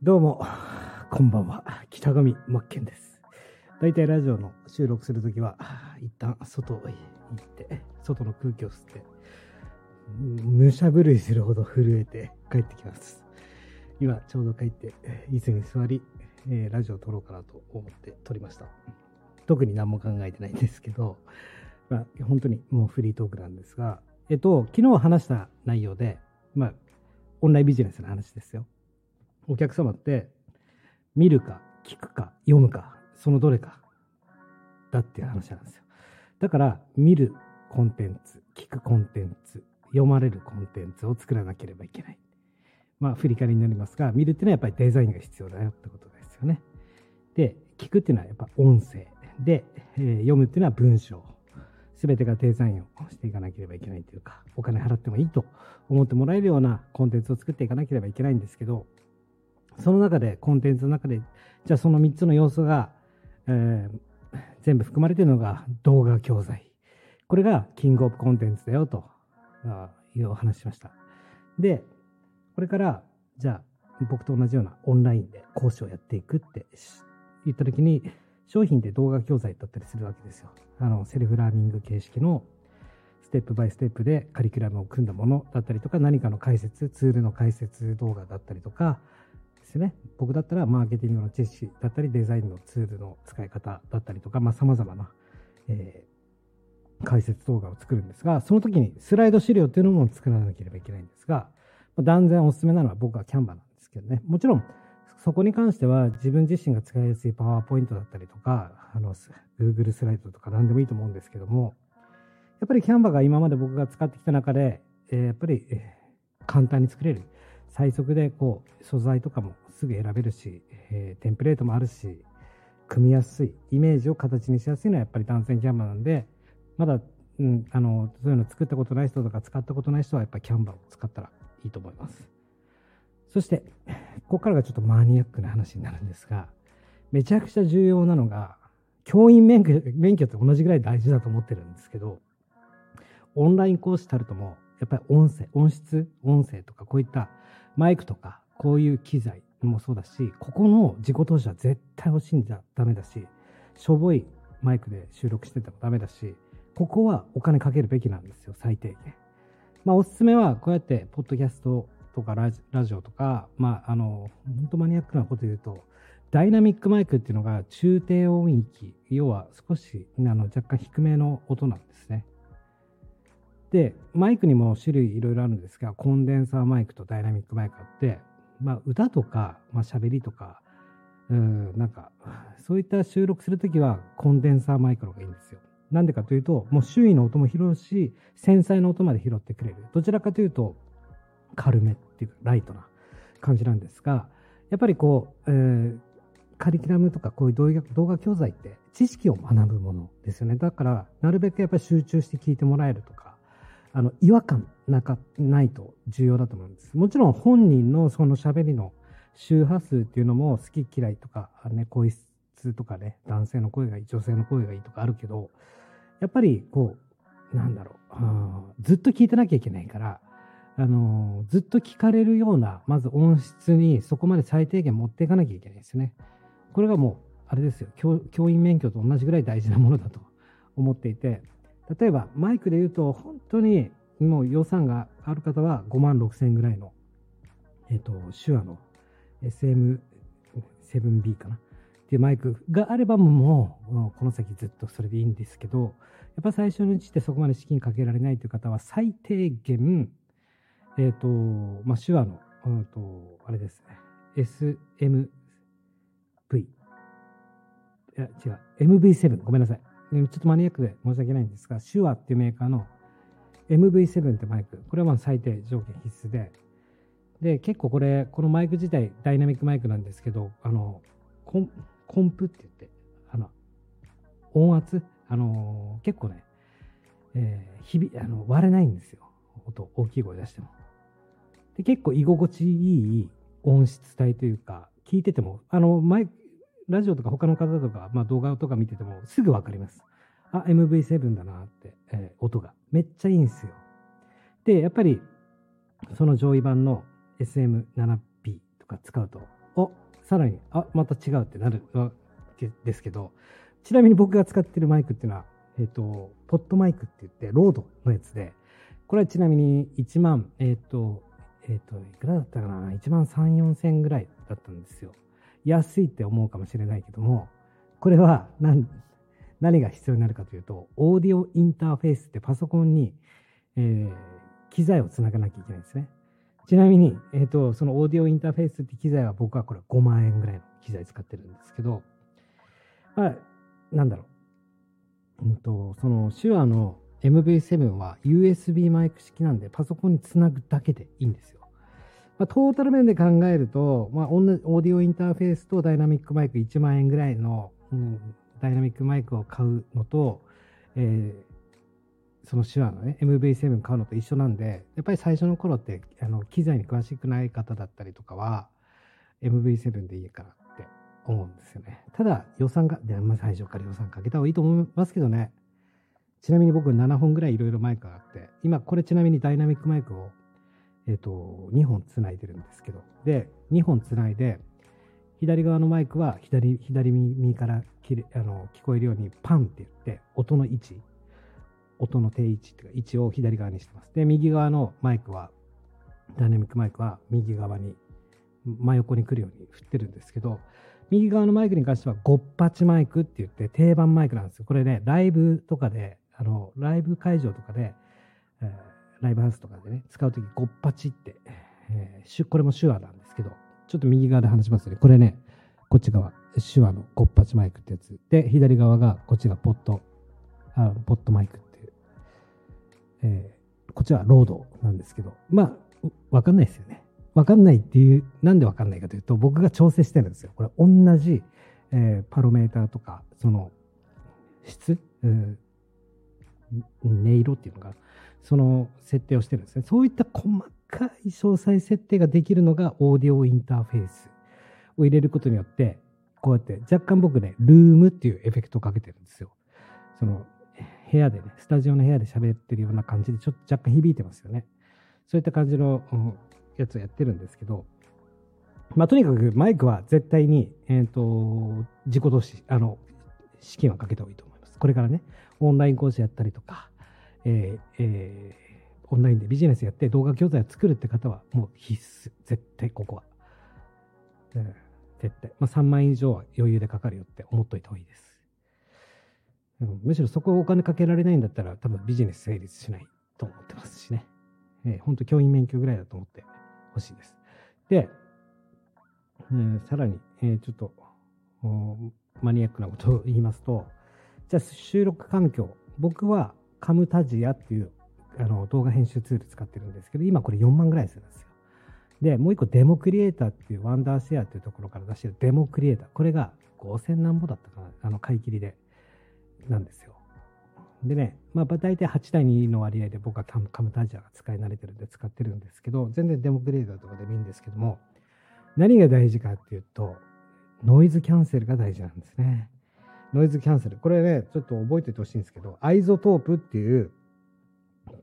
どうも、こんばんは。北上真剣です。大体ラジオの収録するときは、一旦外へ行って、外の空気を吸って、武者震いするほど震えて帰ってきます。今、ちょうど帰って、椅子に座り、えー、ラジオを撮ろうかなと思って撮りました。特に何も考えてないんですけど、まあ、本当にもうフリートークなんですが、えっと、昨日話した内容で、まあ、オンラインビジネスの話ですよ。お客様って見るか聞くか読むかそのどれかだっていう話なんですよ。だから見るコンテンツ聞くコンテンツ読まれるコンテンツを作らなければいけない。まあ振り返りになりますが見るっていうのはやっぱりデザインが必要だよってことですよね。で聞くっていうのはやっぱ音声。で、えー、読むっていうのは文章。全てがデザインをしていかなければいけないというかお金払ってもいいと思ってもらえるようなコンテンツを作っていかなければいけないんですけどその中で、コンテンツの中で、じゃあその3つの要素が、えー、全部含まれているのが動画教材。これがキングオブコンテンツだよというお話しました。で、これから、じゃあ僕と同じようなオンラインで講師をやっていくって言った時に、商品で動画教材だったりするわけですよ。あの、セルフラーニング形式のステップバイステップでカリキュラムを組んだものだったりとか、何かの解説、ツールの解説動画だったりとか、ですね。僕だったらマーケティングの知識だったり、デザインのツールの使い方だったりとか、まあ、様々な、えー、解説動画を作るんですが、その時にスライド資料っていうのも作らなければいけないんですが、断然おすすめなのは僕は Canva なんですけどね。もちろん、そこに関しては自分自身が使いやすいパワーポイントだったりとか、あの、Google スライドとか何でもいいと思うんですけども、やっぱりキャンバが今まで僕が使ってきた中で、え、やっぱり、え、簡単に作れる。最速でこう素材とかもすぐ選べるし、え、テンプレートもあるし、組みやすい、イメージを形にしやすいのはやっぱり男性キャンバーなんで、まだ、うん、あの、そういうの作ったことない人とか使ったことない人はやっぱりキャンバーを使ったらいいと思います。そして、ここからがちょっとマニアックな話になるんですが、めちゃくちゃ重要なのが、教員免許免許って同じぐらい大事だと思ってるんですけど、オンライン講師たるとも、やっぱり音声、音質、音声とかこういったマイクとか、こういう機材、もそうだし、ここの自己投資は絶対欲しいんじゃダメだし、しょぼいマイクで収録しててもダメだし、ここはお金かけるべきなんですよ、最低限。まあ、おすすめは、こうやって、ポッドキャストとかラジオとか、まあ、あの、本当マニアックなこと言うと、ダイナミックマイクっていうのが中低音域、要は少しあの若干低めの音なんですね。で、マイクにも種類いろいろあるんですが、コンデンサーマイクとダイナミックマイクあって、まあ、歌とか、まあ、喋りとか、うん、なんか、そういった収録するときはコンデンサーマイクの方がいいんですよ。なんでかというと、もう周囲の音も拾うし、繊細な音まで拾ってくれる。どちらかというと、軽めっていうか、ライトな感じなんですが、やっぱりこう、えー、カリキュラムとかこういう動画教材って知識を学ぶものですよね。だから、なるべくやっぱり集中して聞いてもらえるとか、あの、違和感なか、ないと重要だと思うんです。もちろん本人のその喋りの周波数っていうのも好き嫌いとか、ね、声質とかね、男性の声がいい、女性の声がいいとかあるけど、やっぱりこう、なんだろう、ずっと聞いてなきゃいけないから、あのずっと聞かれるような、まず音質にそこまで最低限持っていかなきゃいけないですよね。これがもう、あれですよ。教、員免許と同じぐらい大事なものだと思っていて、例えばマイクで言うと、本当にもう予算がある方は5万6千円ぐらいの、えっ、ー、と、手話の SM7B かな。っていうマイクがあればもう、この先ずっとそれでいいんですけど、やっぱ最初のうちってそこまで資金かけられないという方は最低限、えっ、ー、と、まあ、手話の、うんと、あれですね、SMV。いや、違う、MV7、ごめんなさい。ちょっとマニアックで申し訳ないんですが、手話っていうメーカーの MV7 ってマイク、これはまあ最低条件必須で、で、結構これ、このマイク自体ダイナミックマイクなんですけど、あの、コンコンプって言って、あの、音圧、あの、結構ね、えー、日々、あの、割れないんですよ。音、大きい声出しても。で、結構居心地いい音質帯というか、聞いてても、あの、マイク、ラジオとか他の方とか、まあ、動画とか見ててもすぐ分かります。あ、MV7 だなって、えー、音が。めっちゃいいんですよ。で、やっぱり、その上位版の SM7B とか使うと、おさらに、あ、また違うってなるわけですけど、ちなみに僕が使ってるマイクっていうのは、えっ、と、 PodMic って言って、 RODE のやつで、これはちなみに1万、えっ、と、えっ、と、いくらだったかな ?1 万3、4千ぐらいだったんですよ。安いって思うかもしれないけども、これは何、何が必要になるかというと、オーディオインターフェースってパソコンに、えー、機材をつながなきゃいけないんですね。ちなみに、えっ、ー、と、そのオーディオインターフェースって機材は僕はこれ5万円ぐらいの機材使ってるんですけど、まあ、なんだろう。うんと、その手話の MV7 は USB マイク式なんでパソコンにつなぐだけでいいんですよ。まあ、トータル面で考えると、まあ、オーディオインターフェースとダイナミックマイク1万円ぐらいの、うん、ダイナミックマイクを買うのと、えー、その手話のね、MV7 買うのと一緒なんで、やっぱり最初の頃って、あの、機材に詳しくない方だったりとかは、MV7 でいいからって思うんですよね。ただ、予算が、でまあ、最初から予算かけた方がいいと思いますけどね。ちなみに僕7本ぐらいいろいろマイクがあって、今これちなみにダイナミックマイクをえっ、と、2本つないでるんですけど、で、2本つないで、左側のマイクは左左耳からきれあの聞こえるようにパンって言って、音の位置、音の定位置っていうか、位置を左側にしてます。で、右側のマイクは、ダイナミックマイクは右側に、真横に来るように振ってるんですけど、右側のマイクに関しては、ゴッパチマイクって言って定番マイクなんですよ。これね、ライブとかで、あの、ライブ会場とかで、えーライブハウスとかでね、使うとき、ゴッパチって、えー、これも Shure なんですけど、ちょっと右側で話しますね。これね、こっち側、 Shure のゴッパチマイクってやつ。で、左側が、こっちが Pod、あ PodMic っていう。えー、こっちは RODE なんですけど、まあ、わかんないですよね。わかんないっていう、なんでわかんないかというと、僕が調整してるんですよ。これ、同じ、えー、パラメーターとか、その、質、うん、音色っていうのが、その設定をしてるんですね。そういった細かい詳細設定ができるのがオーディオインターフェースを入れることによって、こうやって若干僕ね、ルームっていうエフェクトをかけてるんですよ。その部屋でね、スタジオの部屋で喋ってるような感じでちょっと若干響いてますよね。そういった感じの、やつをやってるんですけど、まあ、とにかくマイクは絶対に、えっ、ー、と、自己投資、あの、資金はかけた方がいいと思います。これからね、オンライン講師やったりとか、えーえー、オンラインでビジネスやって動画教材を作るって方はもう必須。絶対ここは。うん、絶対。まあ、3万円以上は余裕でかかるよって思っといた方がいいです。うん、むしろそこをお金かけられないんだったら多分ビジネス成立しないと思ってますしね。えー、本当教員免許ぐらいだと思ってほしいです。で、えー、さらに、えー、ちょっとマニアックなことを言いますと、じゃあ収録環境。僕はカムタジアっていうあの動画編集ツール使ってるんですけど、今これ4万ぐらいするんですよ。で、もう一個デモクリエイターっていうワンダーシェアっていうところから出してるデモクリエイター。これが5000何ぼだったかなあの買い切りで。なんですよ。でね、まあ大体8対2の割合で僕はカムタジアが使い慣れてるんで使ってるんですけど、全然デモクリエイターとかでもいいんですけども、何が大事かっていうと、ノイズキャンセルが大事なんですね。ノイズキャンセル。これね、ちょっと覚えておいてほしいんですけど、 iZotope っていう、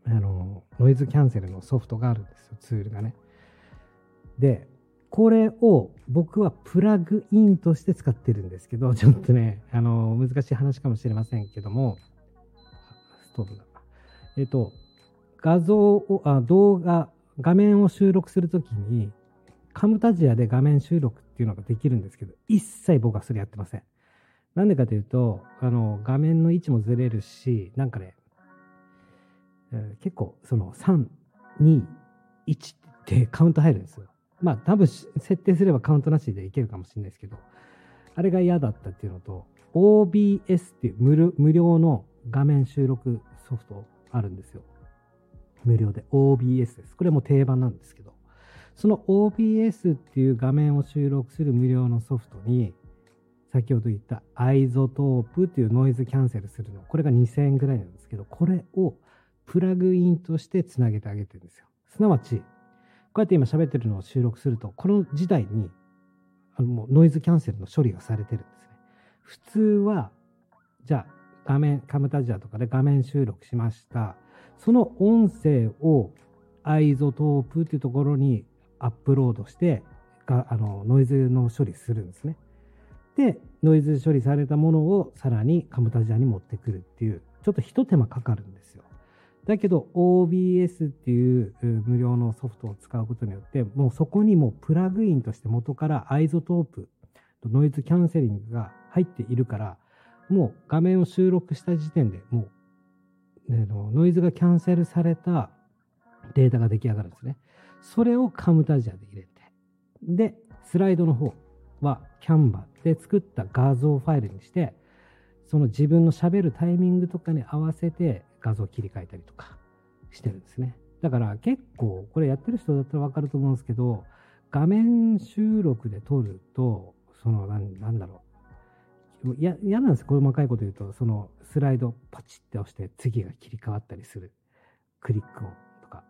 あの、ノイズキャンセルのソフトがあるんですよ、ツールがね。で、これを僕はプラグインとして使ってるんですけど、ちょっとね、あの、難しい話かもしれませんけども、ストーブだ。えっ、と、画像を、あ動画、画面を収録するときに、カムタジアで画面収録っていうのができるんですけど、一切僕はそれやってません。なんでかというと、あの、画面の位置もずれるし、なんかね、えー、結構、その、3、2、1ってカウント入るんですよ。まあ、多分、設定すればカウントなしでいけるかもしれないですけど、あれが嫌だったっていうのと、OBS っていう無無料の画面収録ソフトあるんですよ。無料で OBS です。これも定番なんですけど、その OBS っていう画面を収録する無料のソフトに、先ほど言った iZotope っていうノイズキャンセルするの。これが2000円ぐらいなんですけど、これをプラグインとしてつなげてあげてるんですよ。すなわち、こうやって今喋ってるのを収録すると、この時点にあのもうノイズキャンセルの処理がされてるんですね。普通は、じゃあ画面、 Camtasia とかで画面収録しました。その音声を iZotope っていうところにアップロードしてがあのノイズの処理するんですね。で、ノイズ処理されたものをさらに Camtasia に持ってくるっていう、ちょっと一手間かかるんですよ。だけど OBS っていう無料のソフトを使うことによって、もうそこにもプラグインとして元から iZotopeとノイズキャンセリングが入っているから、もう画面を収録した時点でもう、ね、ノイズがキャンセルされたデータが出来上がるんですね。それをカムタジアで入れて、で、スライドの方はキャンバで作った画像ファイルにして、その自分の喋るタイミングとかに合わせて画像切り替えたりとかしてるんですね。だから結構これやってる人だったらわかると思うんですけど、画面収録で撮ると、そのなんなんだろう。嫌なんです細かいこと言うと、そのスライドパチって押して次が切り替わったりするクリック音とか。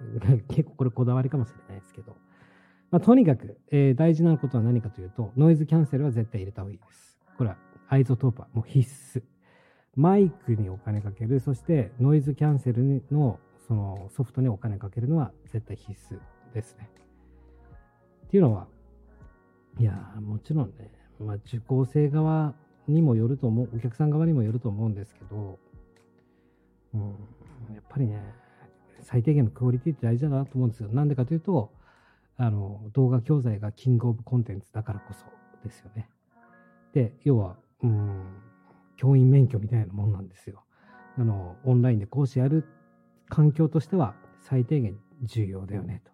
結構これこだわりかもしれないですけど。まあ、とにかく、えー、大事なことは何かというと、ノイズキャンセルは絶対入れた方がいいです。これは iZotope はもう必須。マイクにお金かける、そしてノイズキャンセルのそのソフトにお金かけるのは絶対必須ですね。っていうのは、いや、もちろんね、まあ、受講生側にもよると思う、お客さん側にもよると思うんですけど、うん、やっぱりね、最低限のクオリティって大事だなと思うんですよ。なんでかというと、あの動画教材がキングオブコンテンツだからこそですよね。で、要は、うん、教員免許みたいなもんなんですよ。あの、オンラインで講師やる環境としては最低限重要だよねと。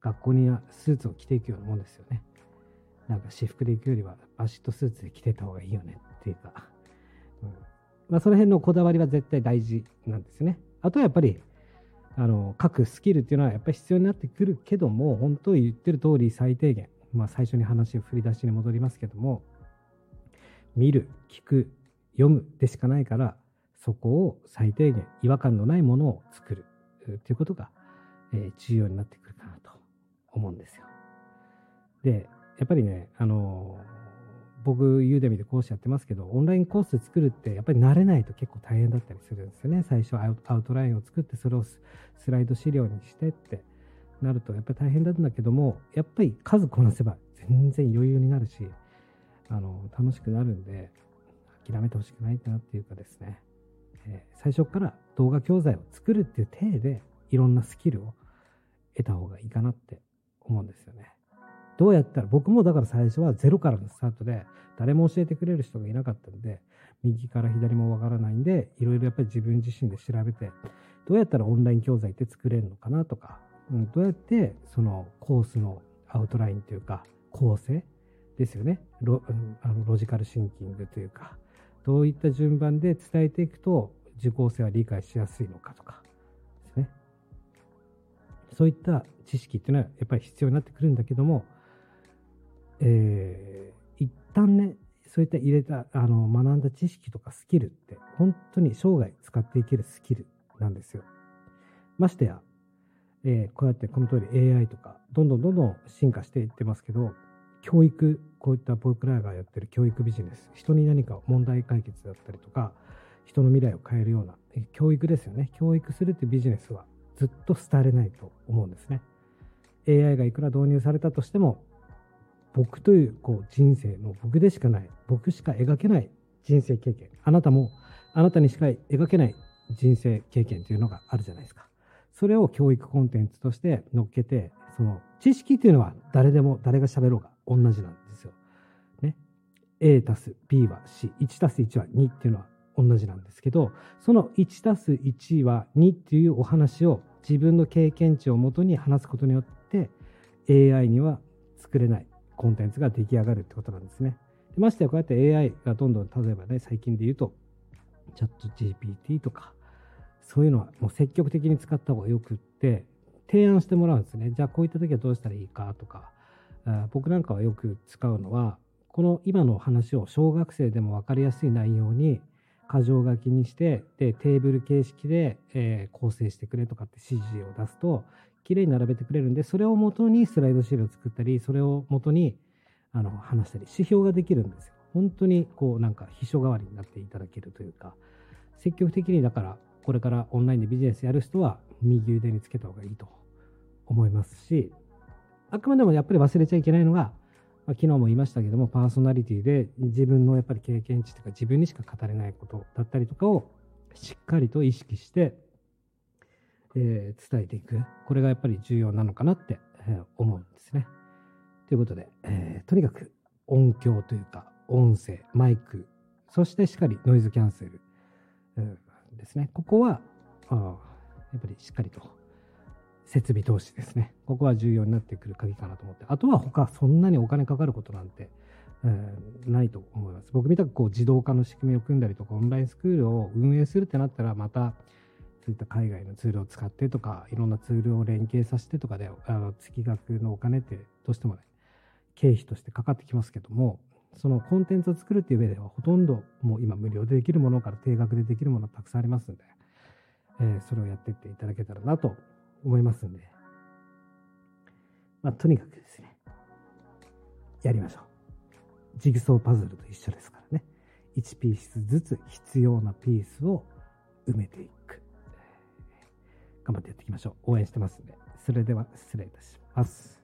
学校にはスーツを着ていくようなもんですよね。なんか私服で行くよりはバシッとスーツで着てた方がいいよねっていうか。うん、まあ、その辺のこだわりは絶対大事なんですよね。あとはやっぱりあの書くスキルっていうのはやっぱり必要になってくるけども本当言ってる通り最低限、まあ、最初に話を振り出しに戻りますけども見る聞く読むでしかないからそこを最低限違和感のないものを作るということが、えー、重要になってくるかなと思うんですよ。でやっぱりねあの僕、ユーデミで講師やってますけど、オンラインコース作るってやっぱり慣れないと結構大変だったりするんですよね。最初アウトラインを作って、それをスライド資料にしてってなると、やっぱり大変なんだけども、やっぱり数こなせば全然余裕になるし、あの、楽しくなるんで、諦めてほしくないなっていうかですね、えー、最初から動画教材を作るっていう体で、いろんなスキルを得た方がいいかなって思うんですよね。どうやったら、僕もだから最初はゼロからのスタートで、誰も教えてくれる人がいなかったんで、右から左もわからないんで、いろいろやっぱり自分自身で調べて、どうやったらオンライン教材って作れるのかなとか、うん、どうやってそのコースのアウトラインというか、構成ですよねロ,、あのロジカルシンキングというか、どういった順番で伝えていくと受講生は理解しやすいのかとかですね。そういった知識っていうのはやっぱり必要になってくるんだけども、えー、一旦ね、そういった入れた、あの、学んだ知識とかスキルって、本当に生涯使っていけるスキルなんですよ。ましてや、えー、こうやってこの通り AI とか、どんどんどんどん進化していってますけど、教育、こういった僕らがやってる教育ビジネス、人に何か問題解決だったりとか、人の未来を変えるような、教育ですよね。教育するってビジネスはずっと廃れないと思うんですね。AI がいくら導入されたとしても、僕というこう人生の僕でしかない、僕しか描けない人生経験、あなたもあなたにしか描けない人生経験というのがあるじゃないですか。それを教育コンテンツとして乗っけて、その知識っていうのは誰でも誰が喋ろうが同じなんですよ。ね。A たす B は C、1たす1は2っていうのは同じなんですけど、その1たす1は2っていうお話を自分の経験値をもとに話すことによって AI には作れないコンテンツが出来上がるってことなんですね。でましてやこうやって AI がどんどん例えばね最近で言うとチャット GPT とかそういうのはもう積極的に使った方がよくって提案してもらうんですね。じゃあこういった時はどうしたらいいかとか僕なんかはよく使うのはこの今の話を小学生でも分かりやすい内容に箇条書きにしてでテーブル形式で、えー、構成してくれとかって指示を出すときれいに並べてくれるんで、それをもとにスライド資料を作ったり、それをもとにあの話したり、指標ができるんですよ。本当にこうなんか秘書代わりになっていただけるというか、積極的にだからこれからオンラインでビジネスやる人は、右腕につけた方がいいと思いますし、あくまでもやっぱり忘れちゃいけないのが、ま、昨日も言いましたけども、パーソナリティで自分のやっぱり経験値とか自分にしか語れないことだったりとかをしっかりと意識して、えー、伝えていく。これがやっぱり重要なのかなって、えー、思うんですね。ということで、えー、とにかく音響というか音声、マイク、そしてしっかりノイズキャンセル、うん、ですね。ここはあやっぱりしっかりと設備投資ですね。ここは重要になってくる鍵かなと思って。あとは他そんなにお金かかることなんて、えー、ないと思います。僕みたくこう自動化の仕組みを組んだりとか、オンラインスクールを運営するってなったら、またそういった海外のツールを使ってとか、いろんなツールを連携させてとかで、あの月額のお金ってどうしてもね、経費としてかかってきますけども、そのコンテンツを作るっていう上では、ほとんどもう今無料でできるものから定額でできるものたくさんありますんで、えー、それをやっていっていただけたらなと思いますんで、まあ、とにかくですね、やりましょう。ジグソーパズルと一緒ですからね。1ピースずつ必要なピースを埋めていく。頑張ってやっていきましょう。応援してますんで。それでは失礼いたします。